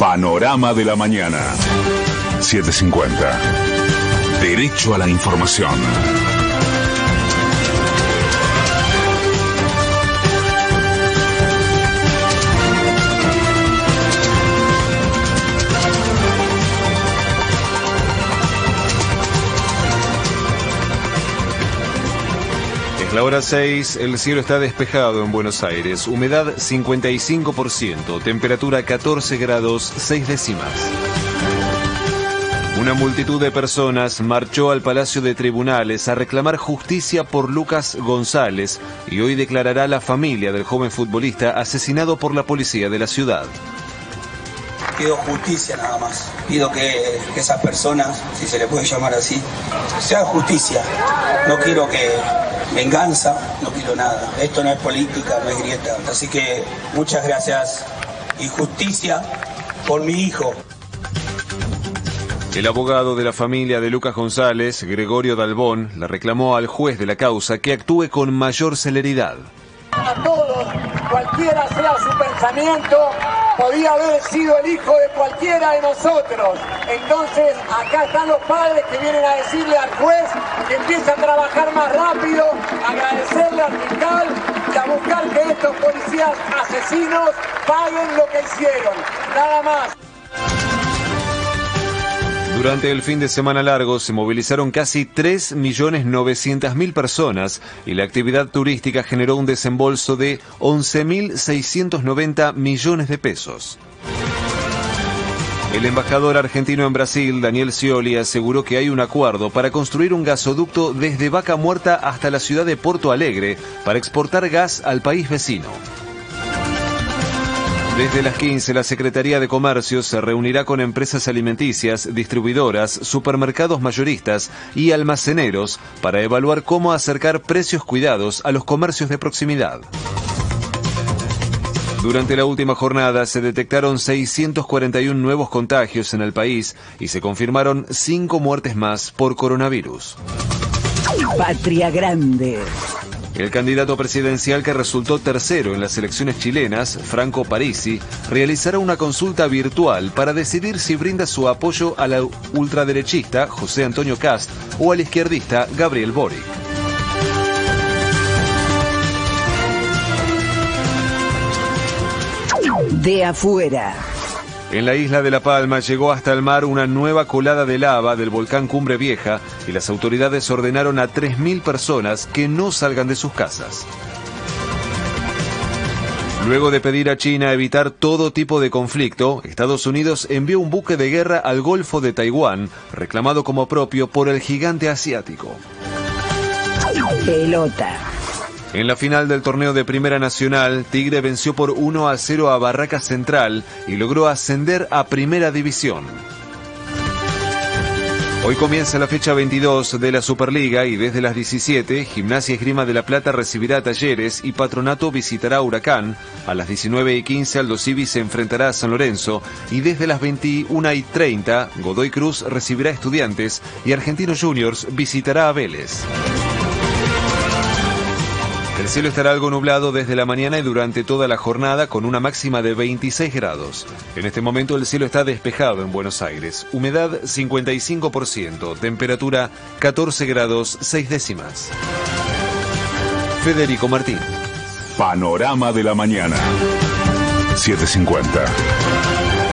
Panorama de la mañana. 750. Derecho a la información. La hora 6, el cielo está despejado en Buenos Aires, humedad 55%, temperatura 14 grados 6 décimas. Una multitud de personas marchó al Palacio de Tribunales a reclamar justicia por Lucas González y hoy declarará la familia del joven futbolista asesinado por la policía de la ciudad. Pido justicia nada más. Pido que, que esas personas, si se le puede llamar así, sea justicia. No quiero que venganza, no quiero nada. Esto no es política, no es grieta. Así que muchas gracias y justicia por mi hijo. El abogado de la familia de Lucas González, Gregorio Dalbón, le reclamó al juez de la causa que actúe con mayor celeridad. A todos, cualquiera sea su pensamiento, podía haber sido el hijo de cualquiera de nosotros. Entonces, acá están los padres que vienen a decirle al juez que empiece a trabajar más rápido, agradecerle al fiscal y a buscar que estos policías asesinos paguen lo que hicieron. Nada más. Durante el fin de semana largo se movilizaron casi 3.900.000 personas y la actividad turística generó un desembolso de 11.690 millones de pesos. El embajador argentino en Brasil, Daniel Scioli, aseguró que hay un acuerdo para construir un gasoducto desde Vaca Muerta hasta la ciudad de Porto Alegre para exportar gas al país vecino. Desde las 15, la Secretaría de Comercio se reunirá con empresas alimenticias, distribuidoras, supermercados mayoristas y almaceneros para evaluar cómo acercar precios cuidados a los comercios de proximidad. Durante la última jornada se detectaron 641 nuevos contagios en el país y se confirmaron 5 muertes más por coronavirus. Patria Grande. El candidato presidencial que resultó tercero en las elecciones chilenas, Franco Parisi, realizará una consulta virtual para decidir si brinda su apoyo a la ultraderechista José Antonio Cast o al izquierdista Gabriel Boric. De afuera. En la isla de La Palma llegó hasta el mar una nueva colada de lava del volcán Cumbre Vieja y las autoridades ordenaron a 3.000 personas que no salgan de sus casas. Luego de pedir a China evitar todo tipo de conflicto, Estados Unidos envió un buque de guerra al Golfo de Taiwán, reclamado como propio por el gigante asiático. Pelota. En la final del torneo de Primera Nacional, Tigre venció por 1 a 0 a Barraca Central y logró ascender a Primera División. Hoy comienza la fecha 22 de la Superliga y desde las 17, Gimnasia Esgrima de la Plata recibirá Talleres y Patronato visitará Huracán. A las 19 y 15, Aldo Civi se enfrentará a San Lorenzo y desde las 21 y 30, Godoy Cruz recibirá Estudiantes y Argentinos Juniors visitará a Vélez. El cielo estará algo nublado desde la mañana y durante toda la jornada con una máxima de 26 grados. En este momento el cielo está despejado en Buenos Aires. Humedad 55%, temperatura 14 grados 6 décimas. Federico Martín. Panorama de la mañana. 750.